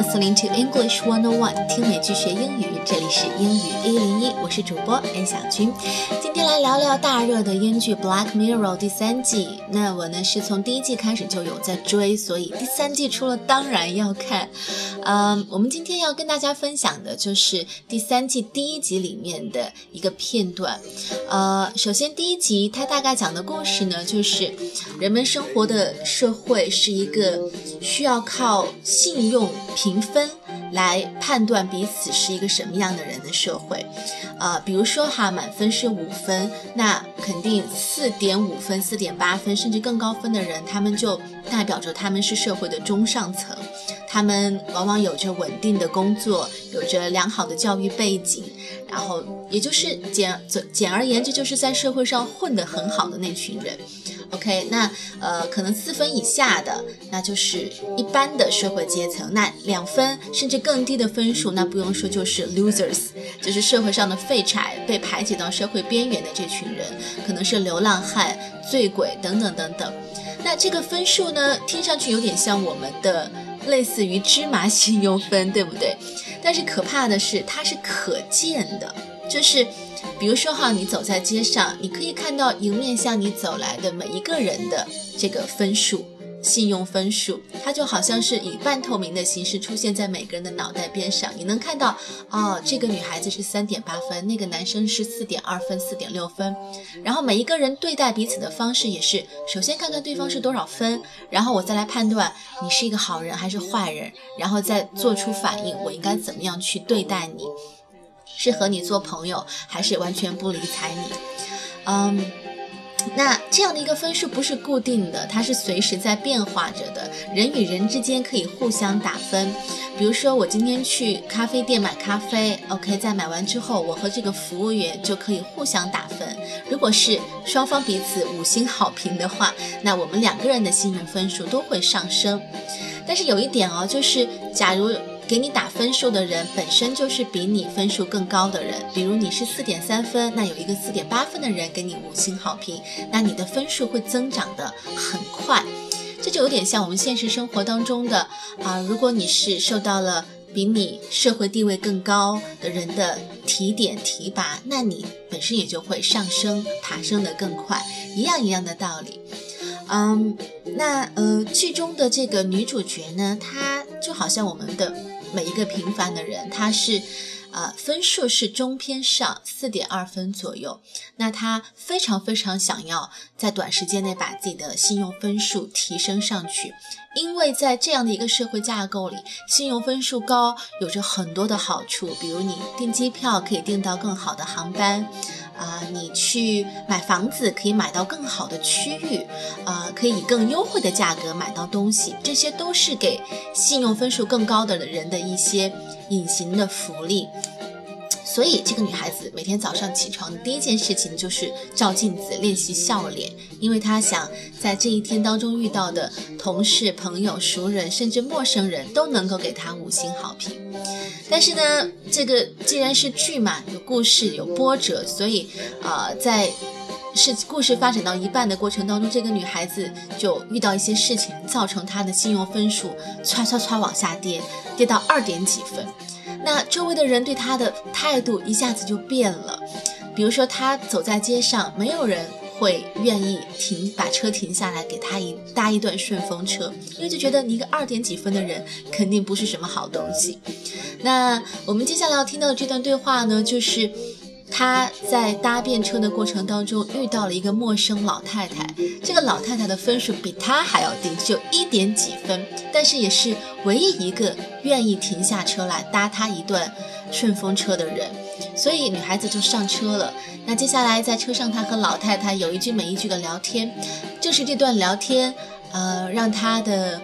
listening to English One On One，听美剧学英语。这里是英语一零一，我是主播安小军。今天来聊聊大热的英剧《Black Mirror》第三季。那我呢是从第一季开始就有在追，所以第三季出了当然要看。嗯，我们今天要跟大家分享的就是第三季第一集里面的一个片段。呃，首先第一集它大概讲的故事呢，就是人们生活的社会是一个需要靠信用评分。来判断彼此是一个什么样的人的社会，呃，比如说哈，满分是五分，那肯定四点五分、四点八分甚至更高分的人，他们就代表着他们是社会的中上层，他们往往有着稳定的工作，有着良好的教育背景，然后也就是简简而言之，就是在社会上混得很好的那群人。OK，那呃，可能四分以下的，那就是一般的社会阶层。那两分甚至更低的分数，那不用说就是 losers，就是社会上的废柴，被排挤到社会边缘的这群人，可能是流浪汉、醉鬼等等等等。那这个分数呢，听上去有点像我们的类似于芝麻信用分，对不对？但是可怕的是，它是可见的，就是。比如说哈，你走在街上，你可以看到迎面向你走来的每一个人的这个分数，信用分数，它就好像是以半透明的形式出现在每个人的脑袋边上。你能看到，哦，这个女孩子是三点八分，那个男生是四点二分、四点六分。然后每一个人对待彼此的方式也是，首先看看对方是多少分，然后我再来判断你是一个好人还是坏人，然后再做出反应，我应该怎么样去对待你。是和你做朋友，还是完全不理睬你？嗯，那这样的一个分数不是固定的，它是随时在变化着的。人与人之间可以互相打分，比如说我今天去咖啡店买咖啡，OK，在买完之后，我和这个服务员就可以互相打分。如果是双方彼此五星好评的话，那我们两个人的信任分数都会上升。但是有一点哦，就是假如。给你打分数的人本身就是比你分数更高的人，比如你是四点三分，那有一个四点八分的人给你五星好评，那你的分数会增长的很快。这就有点像我们现实生活当中的啊，如果你是受到了比你社会地位更高的人的提点提拔，那你本身也就会上升爬升的更快，一样一样的道理。嗯，那呃，剧中的这个女主角呢，她就好像我们的。每一个平凡的人，他是，呃，分数是中偏上，四点二分左右。那他非常非常想要在短时间内把自己的信用分数提升上去，因为在这样的一个社会架构里，信用分数高有着很多的好处，比如你订机票可以订到更好的航班。啊，你去买房子可以买到更好的区域，啊，可以以更优惠的价格买到东西，这些都是给信用分数更高的人的一些隐形的福利。所以，这个女孩子每天早上起床的第一件事情就是照镜子练习笑脸，因为她想在这一天当中遇到的同事、朋友、熟人，甚至陌生人都能够给她五星好评。但是呢，这个既然是剧嘛，有故事，有波折，所以，呃，在是故事发展到一半的过程当中，这个女孩子就遇到一些事情，造成她的信用分数唰唰唰往下跌，跌到二点几分。那周围的人对他的态度一下子就变了，比如说他走在街上，没有人会愿意停把车停下来给他一搭一段顺风车，因为就觉得你一个二点几分的人肯定不是什么好东西。那我们接下来要听到的这段对话呢，就是。他在搭便车的过程当中遇到了一个陌生老太太，这个老太太的分数比他还要低，只有一点几分，但是也是唯一一个愿意停下车来搭他一段顺风车的人，所以女孩子就上车了。那接下来在车上，他和老太太有一句没一句的聊天，就是这段聊天，呃，让他的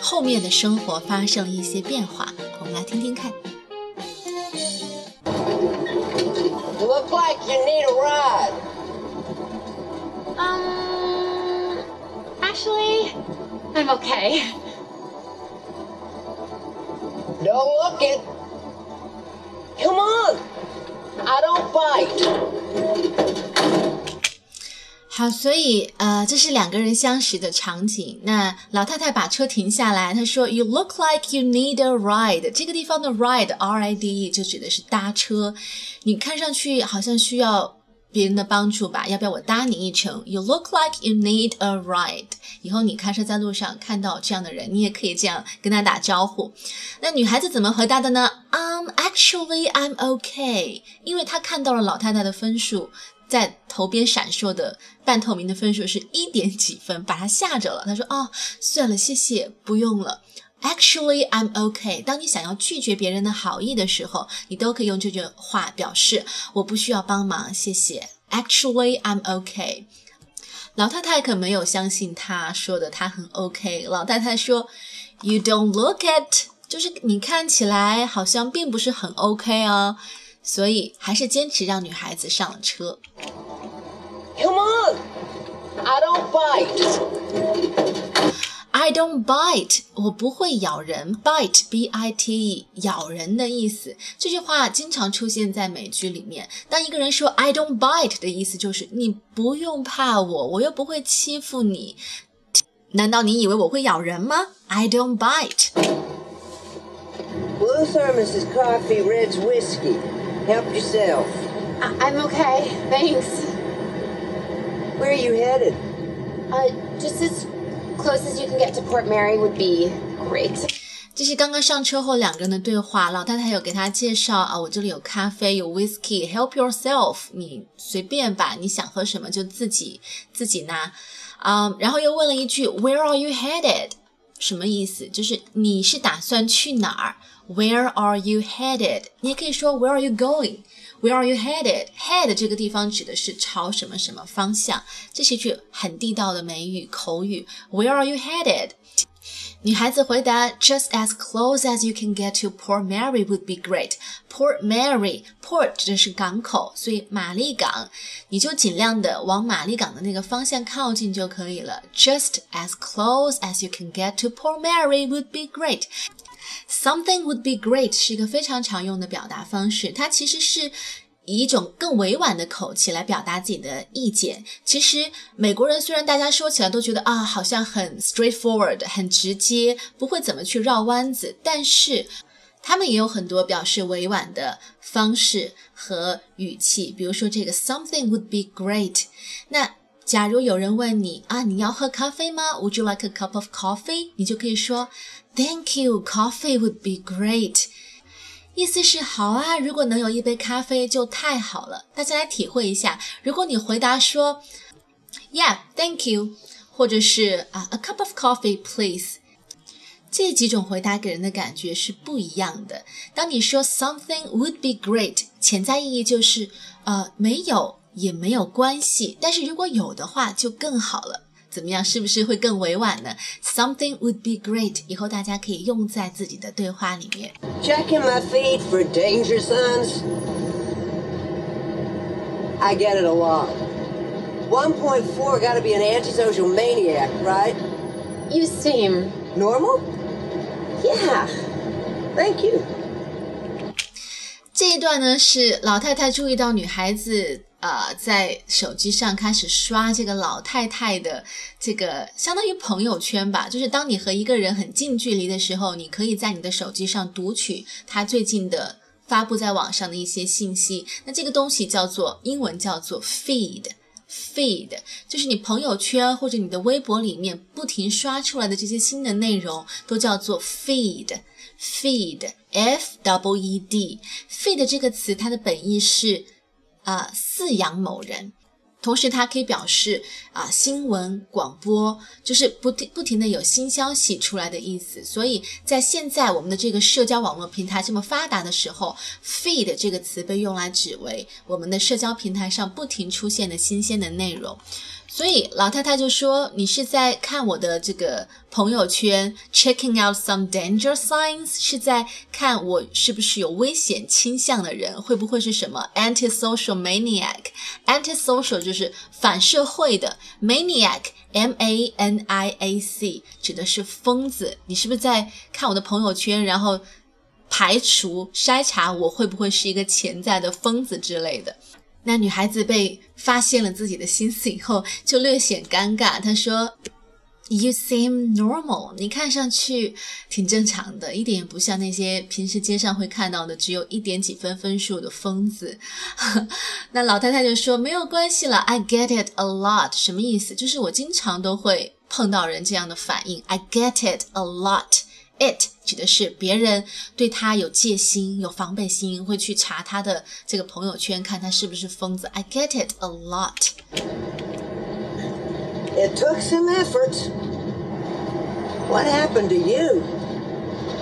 后面的生活发生了一些变化。我们来听听看。Look like you need a ride. Um, actually, I'm okay. Don't look it. Come on. I don't bite. 好，所以呃，这是两个人相识的场景。那老太太把车停下来，她说：“You look like you need a ride。”这个地方的 ride，r i d e，就指的是搭车。你看上去好像需要别人的帮助吧？要不要我搭你一程？You look like you need a ride。以后你开车在路上看到这样的人，你也可以这样跟他打招呼。那女孩子怎么回答的呢？Um, actually, I'm okay。因为她看到了老太太的分数。在头边闪烁的半透明的分数是一点几分，把他吓着了。他说：“哦，算了，谢谢，不用了。Actually, I'm okay。当你想要拒绝别人的好意的时候，你都可以用这句话表示我不需要帮忙，谢谢。Actually, I'm OK。老太太可没有相信他说的，他很 OK。老太太说：“You don't look it，就是你看起来好像并不是很 OK 哦。”所以还是坚持让女孩子上了车。Come on, I don't bite. I don't bite，我不会咬人。Bite，b-i-t-e，咬人的意思。这句话经常出现在美剧里面。当一个人说 I don't bite 的意思就是你不用怕我，我又不会欺负你。难道你以为我会咬人吗？I don't bite。Blue thermos is coffee, red's whiskey. Help yourself. I- am okay, thanks. Where are you headed? Uh, just as close as you can get to Port Mary would be great. 这是刚刚上车后两个人的对话。老太太有给他介绍啊，我这里有咖啡，有 whisky，help yourself，你随便吧，你想喝什么就自己自己拿。啊、um,，然后又问了一句 Where are you headed？什么意思？就是你是打算去哪儿 ？Where are you headed？你也可以说 Where are you going？Where are you headed？Head 这个地方指的是朝什么什么方向，这是一句很地道的美语口语。Where are you headed？女孩子回答：Just as close as you can get to Port Mary would be great. Port Mary，Port 指的是港口，所以玛丽港，你就尽量的往玛丽港的那个方向靠近就可以了。Just as close as you can get to Port Mary would be great. Something would be great 是一个非常常用的表达方式，它其实是以一种更委婉的口气来表达自己的意见。其实美国人虽然大家说起来都觉得啊，好像很 straightforward，很直接，不会怎么去绕弯子，但是他们也有很多表示委婉的方式和语气。比如说这个 something would be great，那假如有人问你啊，你要喝咖啡吗？Would you like a cup of coffee？你就可以说。Thank you, coffee would be great。意思是好啊，如果能有一杯咖啡就太好了。大家来体会一下，如果你回答说，Yeah, thank you，或者是啊，a cup of coffee, please。这几种回答给人的感觉是不一样的。当你说 something would be great，潜在意义就是呃没有也没有关系，但是如果有的话就更好了。怎么样？是不是会更委婉呢？Something would be great，以后大家可以用在自己的对话里面。Checking my feet for danger signs. I get it a lot. 1.4 got to be an antisocial maniac, right? You seem normal. Yeah. Thank you. 这一段呢，是老太太注意到女孩子。 呃，在手机上开始刷这个老太太的这个相当于朋友圈吧，就是当你和一个人很近距离的时候，你可以在你的手机上读取他最近的发布在网上的一些信息。那这个东西叫做英文叫做 feed，feed 就是你朋友圈或者你的微博里面不停刷出来的这些新的内容都叫做 feed，feed，f w e d，feed 这个词它的本意是。啊，饲养某人，同时它可以表示啊新闻广播，就是不停不停的有新消息出来的意思。所以在现在我们的这个社交网络平台这么发达的时候，feed 这个词被用来指为我们的社交平台上不停出现的新鲜的内容。所以老太太就说：“你是在看我的这个朋友圈，checking out some danger signs，是在看我是不是有危险倾向的人，会不会是什么 antisocial maniac？antisocial 就是反社会的，maniac，m a n i a c 指的是疯子。你是不是在看我的朋友圈，然后排除筛查我会不会是一个潜在的疯子之类的？”那女孩子被发现了自己的心思以后，就略显尴尬。她说：“You seem normal，你看上去挺正常的，一点也不像那些平时街上会看到的只有一点几分分数的疯子。”那老太太就说：“没有关系了，I get it a lot。”什么意思？就是我经常都会碰到人这样的反应。I get it a lot。It 指的是别人对他有戒心、有防备心，会去查他的这个朋友圈，看他是不是疯子。I get it a lot. It took some effort. What happened to you?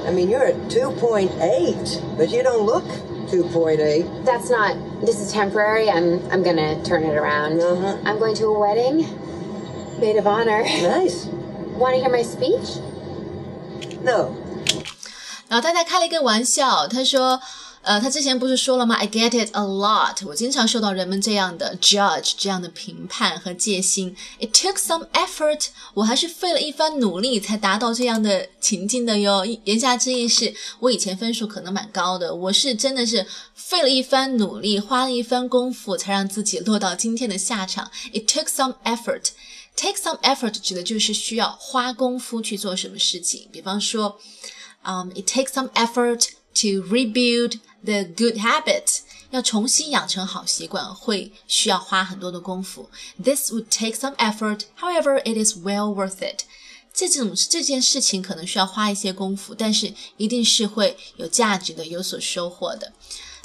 I mean, you're at 2.8, but you don't look 2.8. That's not. This is temporary. I'm. I'm gonna turn it around. Uh-huh. I'm going to a wedding. Maid of honor. Nice. Want to hear my speech? No. 老太太开了一个玩笑，她说：“呃，她之前不是说了吗？I get it a lot。我经常受到人们这样的 judge，这样的评判和戒心。It took some effort。我还是费了一番努力才达到这样的情境的哟。言下之意是我以前分数可能蛮高的，我是真的是费了一番努力，花了一番功夫，才让自己落到今天的下场。It took some effort。” Take some effort 指的就是需要花功夫去做什么事情。比方说，um,，it takes some effort to rebuild the good habit。要重新养成好习惯，会需要花很多的功夫。This would take some effort, however, it is well worth it。这种这件事情可能需要花一些功夫，但是一定是会有价值的，有所收获的。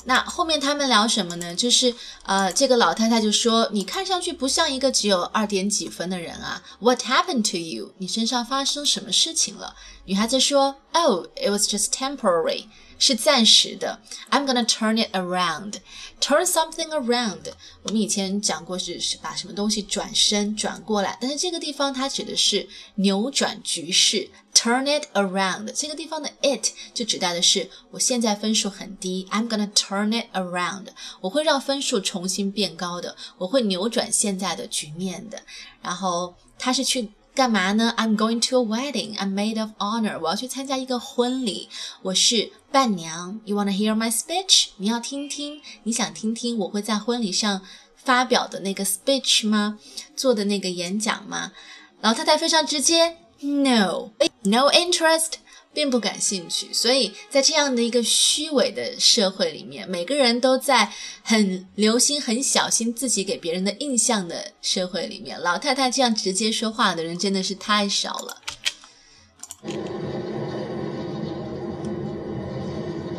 那后面他们聊什么呢？就是呃，这个老太太就说：“你看上去不像一个只有二点几分的人啊。”What happened to you？你身上发生什么事情了？女孩子说：“Oh, it was just temporary，是暂时的。I'm gonna turn it around. Turn something around。我们以前讲过是是把什么东西转身转过来，但是这个地方它指的是扭转局势。Turn it around，这个地方的 it 就指代的是我现在分数很低，I'm gonna turn it around，我会让分数重新变高的，我会扭转现在的局面的。然后他是去干嘛呢？I'm going to a wedding. I'm maid of honor. 我要去参加一个婚礼，我是伴娘。You wanna hear my speech？你要听听，你想听听我会在婚礼上发表的那个 speech 吗？做的那个演讲吗？老太太非常直接，No。No interest，并不感兴趣。所以在这样的一个虚伪的社会里面，每个人都在很留心、很小心自己给别人的印象的社会里面，老太太这样直接说话的人真的是太少了。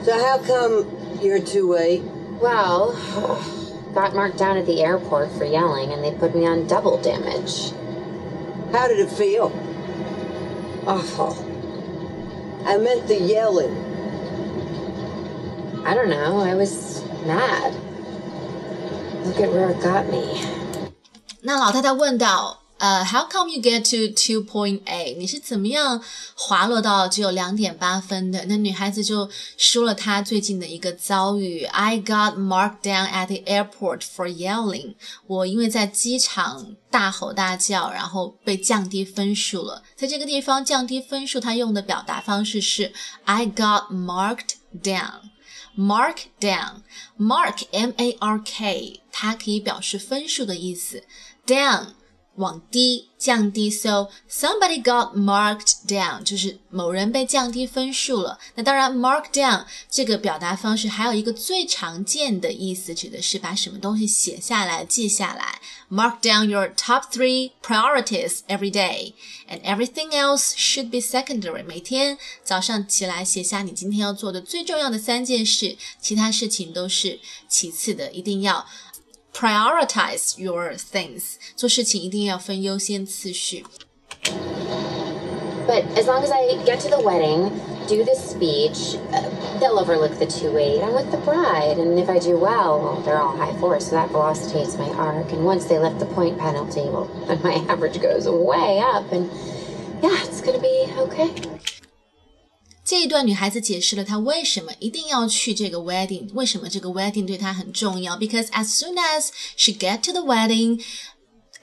So how come you're two eight? Well, got marked down at the airport for yelling, and they put me on double damage. How did it feel? Awful. I meant the yelling. I don't know. I was mad. Look at where it got me. 那老太太问道：“ ：“呃、uh,，How come you get to two point eight？你是怎么样滑落到只有两点八分的？”那女孩子就说了她最近的一个遭遇：“I got marked down at the airport for yelling。我因为在机场大吼大叫，然后被降低分数了。在这个地方降低分数，它用的表达方式是 I got marked down。” Mark down, mark M A R K，它可以表示分数的意思。Down 往低降低，so somebody got marked down，就是某人被降低分数了。那当然，mark down 这个表达方式还有一个最常见的意思，指的是把什么东西写下来、记下来。Mark down your top three priorities every day, and everything else should be secondary。每天早上起来写下你今天要做的最重要的三件事，其他事情都是其次的，一定要。 prioritize your things，做事情一定要分优先次序。 But as long as I get to the wedding, do the speech, uh, they'll overlook the 2-8. I'm with the bride, and if I do well, well, they're all high fours, so that velocitates my arc. And once they lift the point penalty, well, then my average goes way up, and yeah, it's gonna be okay. 这一段女孩子解释了她为什么一定要去这个 wedding，为什么这个 wedding 对她很重要。Because as soon as she get to the wedding,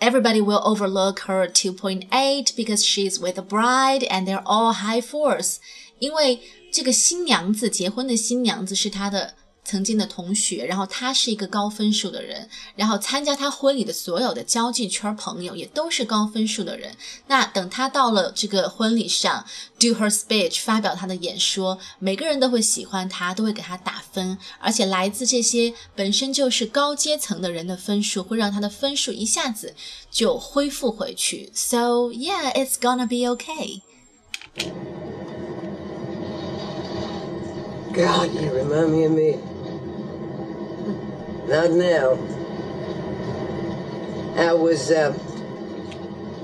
everybody will overlook her 2.8 because she's with a bride and they're all high fours. 因为这个新娘子结婚的新娘子是她的 曾经的同学，然后他是一个高分数的人，然后参加他婚礼的所有的交际圈朋友也都是高分数的人。那等他到了这个婚礼上，do her speech，发表他的演说，每个人都会喜欢他，都会给他打分，而且来自这些本身就是高阶层的人的分数，会让他的分数一下子就恢复回去。So yeah, it's gonna be okay. God, you remind me of me. Not now. I was uh,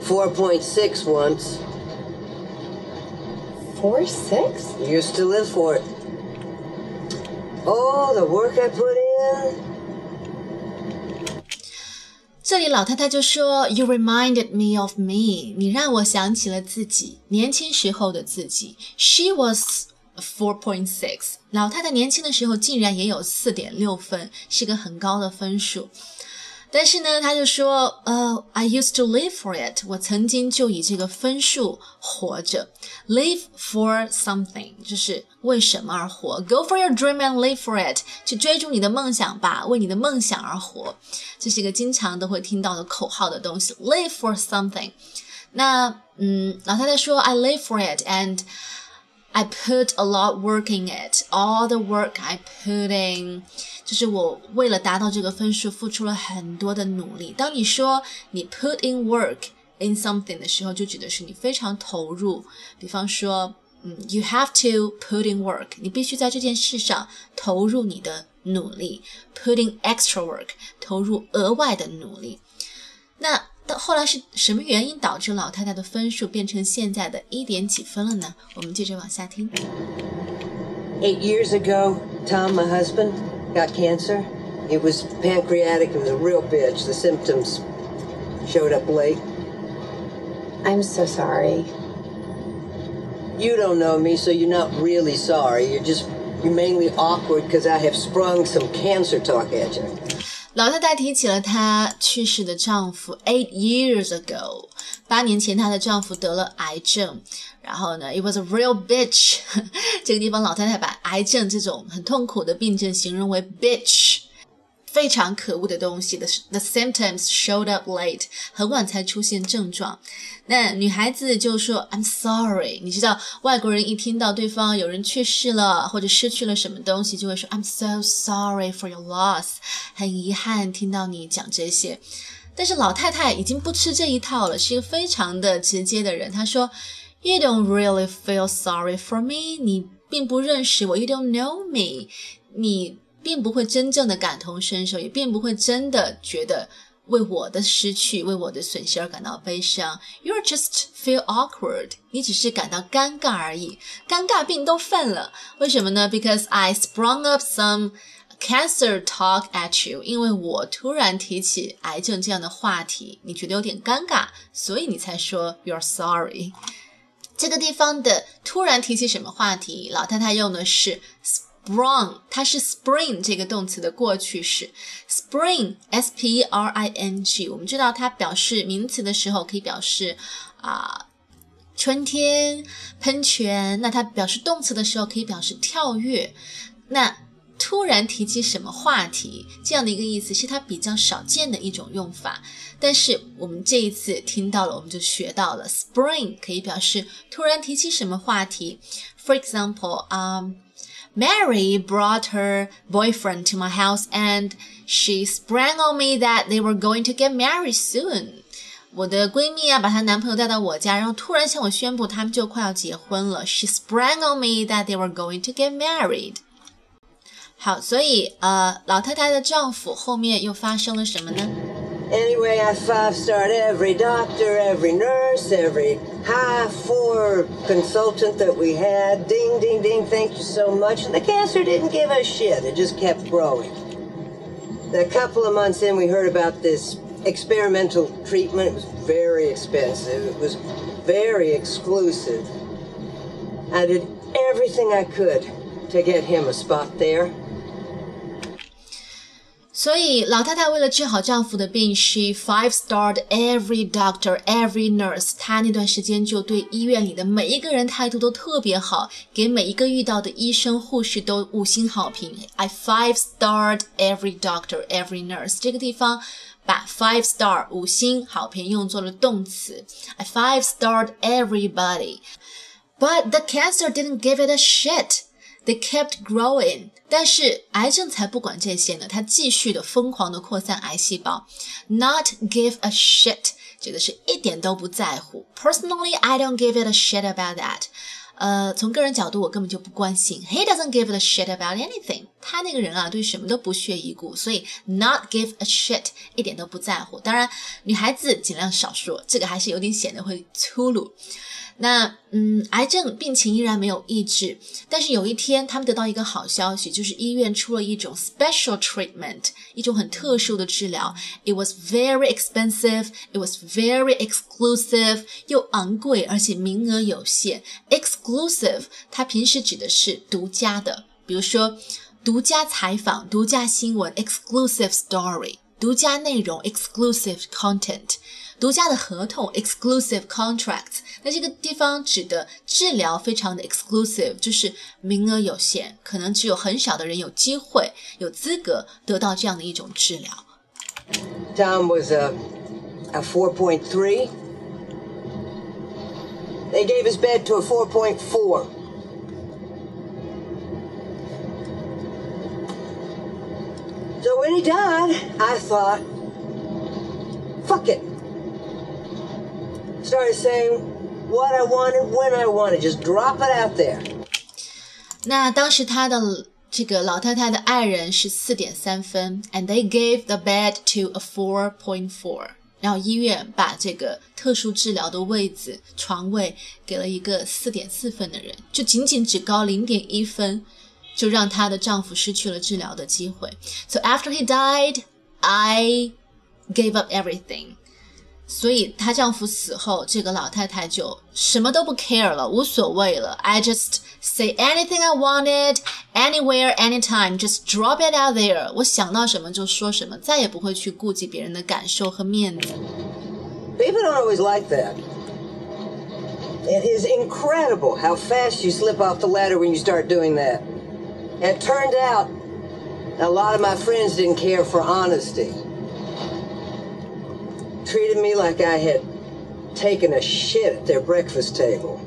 4.6 once. Four six? Used to live for it. Oh, the work I put in. 这里老太太就说：“You reminded me of me，你让我想起了自己年轻时候的自己。She was four point six，老太太年轻的时候竟然也有四点六分，是个很高的分数。但是呢，他就说，呃，I used to live for it，我曾经就以这个分数活着。Live for something，就是为什么而活。Go for your dream and live for it，去追逐你的梦想吧，为你的梦想而活。这是一个经常都会听到的口号的东西。Live for something。那，嗯，老太太说，I live for it，and I put a lot work in it. All the work I put in. 就是我为了达到这个分数付出了很多的努力。当你说你 put in work in something 的时候，就指的是你非常投入。比方说，嗯，you have to put in work，你必须在这件事上投入你的努力，put in extra work，投入额外的努力。那 到后来是什么原因导致老太太的分数变成现在的一点几分了呢？我们接着往下听。 Eight years ago, Tom, my husband, got cancer. It was pancreatic. It was a real bitch. The symptoms showed up late. I'm so sorry. You don't know me, so you're not really sorry. You're just you're mainly awkward because I have sprung some cancer talk at you. 老太太提起了她去世的丈夫，eight years ago，八年前她的丈夫得了癌症，然后呢，it was a real bitch。这个地方老太太把癌症这种很痛苦的病症形容为 bitch。非常可恶的东西的 the symptoms showed up late，很晚才出现症状。那女孩子就说 I'm sorry，你知道外国人一听到对方有人去世了或者失去了什么东西，就会说 I'm so sorry for your loss，很遗憾听到你讲这些。但是老太太已经不吃这一套了，是一个非常的直接的人。她说 You don't really feel sorry for me，你并不认识我，You don't know me，你。并不会真正的感同身受，也并不会真的觉得为我的失去、为我的损失而感到悲伤。You're just feel awkward，你只是感到尴尬而已，尴尬病都犯了。为什么呢？Because I sprung up some cancer talk at you，因为我突然提起癌症这样的话题，你觉得有点尴尬，所以你才说 you're sorry。这个地方的突然提起什么话题，老太太用的是。Sprung，它是 spring 这个动词的过去式。Spring，s p r i n g，我们知道它表示名词的时候可以表示啊、春天、喷泉。那它表示动词的时候可以表示跳跃。那突然提起什么话题，这样的一个意思是它比较少见的一种用法。但是我们这一次听到了，我们就学到了 spring 可以表示突然提起什么话题。For example，啊、um,。Mary brought her boyfriend to my house and she sprang on me that they were going to get married soon. 我的闺蜜啊，把她男朋友带到我家，然后突然向我宣布他们就快要结婚了。She sprang on me that they were going to get married. 好，所以呃，老太太的丈夫后面又发生了什么呢？ Anyway, I five starred every doctor, every nurse, every high four consultant that we had. Ding, ding, ding, thank you so much. And the cancer didn't give a shit, it just kept growing. A couple of months in, we heard about this experimental treatment. It was very expensive, it was very exclusive. I did everything I could to get him a spot there. 所以老太太为了治好丈夫的病，she five-starred every doctor, every nurse。她那段时间就对医院里的每一个人态度都特别好，给每一个遇到的医生、护士都五星好评。I five-starred every doctor, every nurse。这个地方把 five star 五星好评用作了动词。I five-starred everybody, but the cancer didn't give it a shit. They kept growing， 但是癌症才不管这些呢，它继续的疯狂的扩散癌细胞。Not give a shit，指的是一点都不在乎。Personally, I don't give it a shit about that。呃，从个人角度，我根本就不关心。He doesn't give a shit about anything。他那个人啊，对什么都不屑一顾，所以 not give a shit，一点都不在乎。当然，女孩子尽量少说，这个还是有点显得会粗鲁。那嗯，癌症病情依然没有抑制，但是有一天他们得到一个好消息，就是医院出了一种 special treatment，一种很特殊的治疗。It was very expensive, it was very exclusive，又昂贵而且名额有限。Exclusive，它平时指的是独家的，比如说独家采访、独家新闻，exclusive story，独家内容，exclusive content。独家的合同 （exclusive contracts），那这个地方指的治疗非常的 exclusive，就是名额有限，可能只有很少的人有机会、有资格得到这样的一种治疗。Tom was a a 4.3. They gave his bed to a 4.4. So when he died, I thought, fuck it started saying what I wanted when I wanted, just drop it out there. 那当时他的这个老太太的爱人是四点三分，and they gave the bed to a four point four。然后医院把这个特殊治疗的位子床位给了一个四点四分的人，就仅仅只高零点一分， 就让她的丈夫失去了治疗的机会。So after he died, I gave up everything. 所以她丈夫死后，这个老太太就什么都不 care 了，无所谓了。I just say anything I wanted, anywhere, anytime, just drop it out there。我想到什么就说什么，再也不会去顾及别人的感受和面子。People don't always like that. It is incredible how fast you slip off the ladder when you start doing that. It turned out a lot of my friends didn't care for honesty treated me like I had taken a shit at their breakfast table.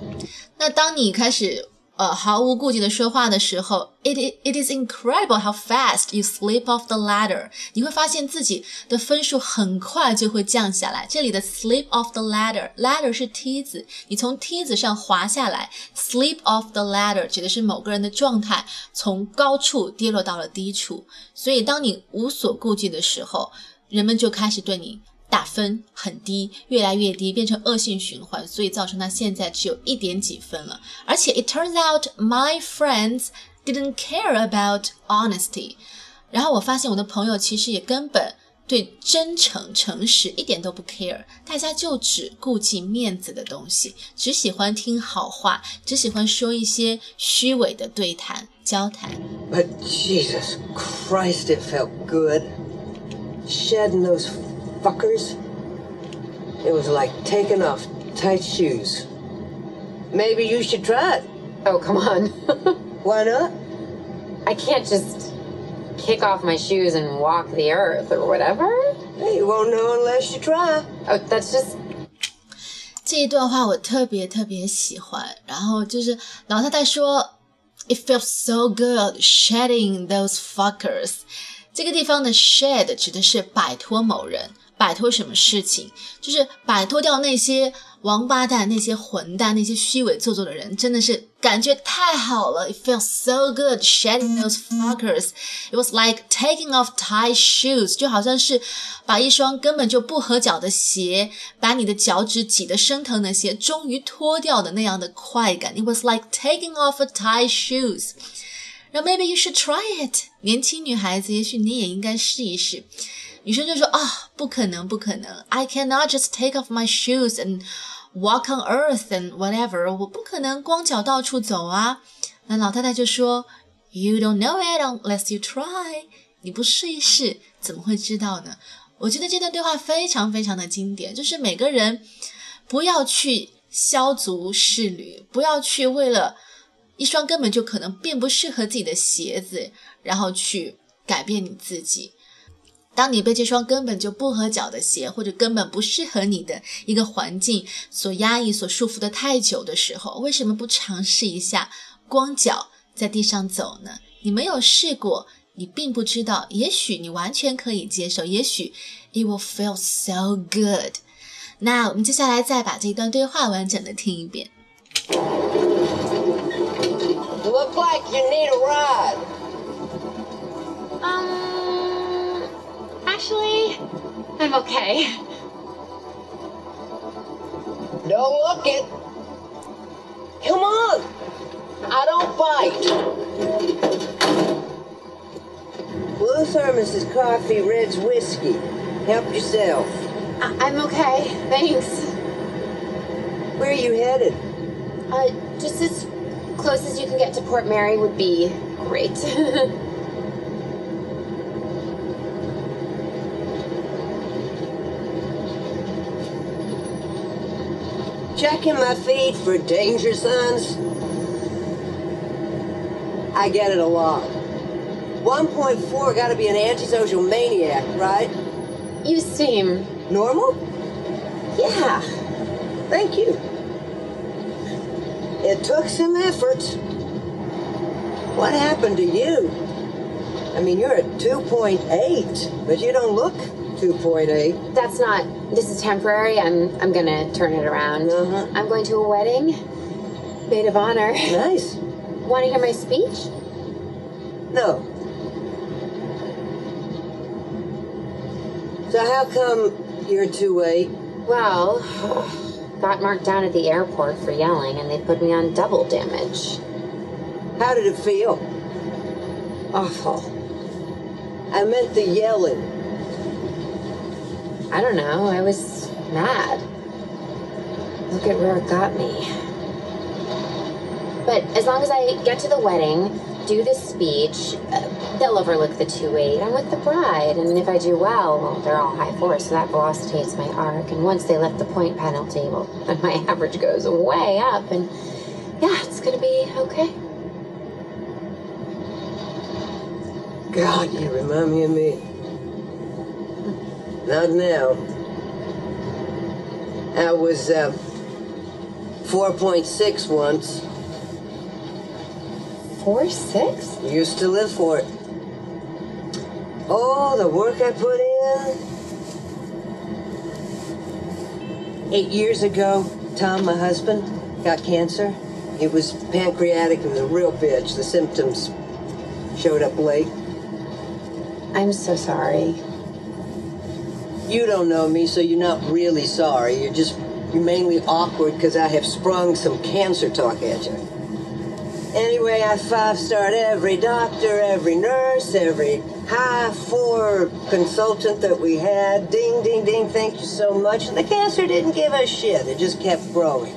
那当你开始 呃毫无顾忌的说话的时候，it it is incredible how fast you slip off the ladder。你会发现自己的分数很快就会降下来。这里的 slip off the ladder，ladder 是梯子，你从梯子上滑下来，slip off the ladder 指的是某个人的状态从高处跌落到了低处。所以当你无所顾忌的时候，人们就开始对你打分很低，越来越低，变成恶性循环，所以造成他现在只有一点几分了。而且，it turns out my friends didn't care about honesty。然后我发现我的朋友其实也根本对真诚、诚实一点都不 care，大家就只顾忌面子的东西，只喜欢听好话，只喜欢说一些虚伪的对谈、交谈。But Jesus Christ, it felt good shedding those. fuckers. It was like taking off tight shoes. Maybe you should try it. Oh, come on. Why not? I can't just kick off my shoes and walk the earth or whatever. Hey, you won't know unless you try. Oh, that's just 这一段话我特别特别喜欢，然后就是老太太说，It feels so good shedding those fuckers。这个地方的 shed 指的是摆脱某人， 摆脱什么事情？就是摆脱掉那些王八蛋、那些混蛋、那些虚伪做作的人，真的是感觉太好了。It feels so good shedding those fuckers. It was like taking off tight shoes，就好像是把一双根本就不合脚的鞋，把你的脚趾挤得生疼的鞋，终于脱掉的那样的快感。It was like taking off a tight shoes. 然后 maybe you should try it，年轻女孩子，也许你也应该试一试。女生就说啊，不可能，不可能，I cannot just take off my shoes and walk on earth and whatever，我不可能光脚到处走啊。那老太太就说，You don't know it unless you try，你不试一试，怎么会知道呢？我觉得这段对话非常非常的经典，就是每个人不要去削足适履，不要去为了一双根本就可能并不适合自己的鞋子，然后去改变你自己。当你被这双根本就不合脚的鞋，或者根本不适合你的一个环境所压抑、所束缚的太久的时候，为什么不尝试一下光脚在地上走呢？你没有试过，你并不知道。也许你完全可以接受，也许 it will feel so good。那我们接下来再把这一段对话完整的听一遍。Look like you need a ride. Um, actually, I'm okay. Don't look it. Come on. I don't bite. Blue thermos is coffee, red's whiskey. Help yourself. I- I'm okay, thanks. Where are you headed? Uh, just as close as you can get to Port Mary would be great. Checking my feed for danger signs. I get it a lot. 1.4 gotta be an antisocial maniac, right? you seem Normal? Yeah. Thank you. It took some effort. What happened to you? I mean, you're at 2.8, but you don't look 2.8. that's not. This is temporary. I'm I'm gonna turn it around. Uh-huh. I'm going to a wedding. Maid of honor. Nice. Want to hear my speech? No. So how come you're 2.8? Well, got marked down at the airport for yelling, and they put me on double damage. How did it feel? Awful. I meant the yelling. I don't know. I was mad. Look at where it got me. But as long as I get to the wedding, do the speech, uh, they'll overlook the 2-8. I'm with the bride, and if I do well, well, they're all high four, so that velocitates my arc. And once they lift the point penalty, well, then my average goes way up, and yeah, it's gonna be okay. God, you remind me of me. Not now. I was uh, 4.6 once. 4-6? Used to live for it. Oh, the work I put in. Eight years ago, Tom, my husband, got cancer. It was pancreatic. It was a real bitch. The symptoms showed up late. I'm so sorry. You don't know me, so you're not really sorry. You're just you're mainly awkward because I have sprung some cancer talk at you. Anyway, I five starred every doctor, every nurse, every high four consultant that we had. Ding, ding, ding, thank you so much. And the cancer didn't give a shit, it just kept growing.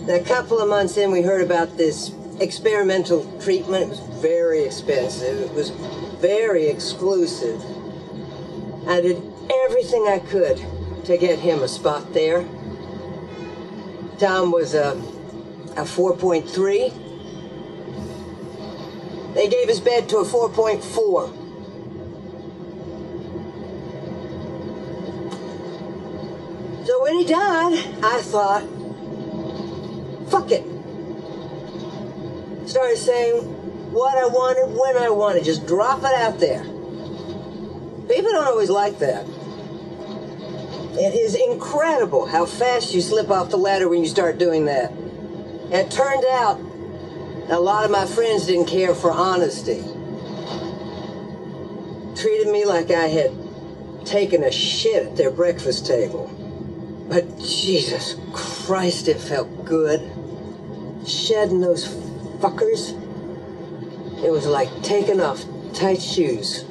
And a couple of months in, we heard about this experimental treatment. It was very expensive, it was very exclusive. I did everything I could to get him a spot there. Tom was a, a 4.3. They gave his bed to a 4.4. So when he died, I thought, fuck it. Started saying what I wanted when I wanted, just drop it out there. People don't always like that. It is incredible how fast you slip off the ladder when you start doing that. It turned out a lot of my friends didn't care for honesty. Treated me like I had taken a shit at their breakfast table. But Jesus Christ, it felt good. Shedding those fuckers. It was like taking off tight shoes.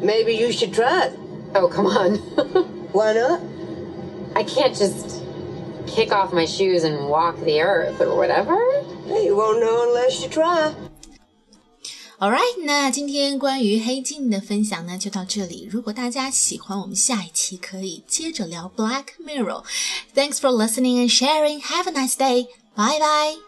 Maybe you should try it. Oh, come on. Why not? I can't just kick off my shoes and walk the earth or whatever. Hey, you won't know unless you try. All right，那今天关于黑镜的分享呢就到这里。如果大家喜欢，我们下一期可以接着聊 Black Mirror。Thanks for listening and sharing. Have a nice day. Bye bye.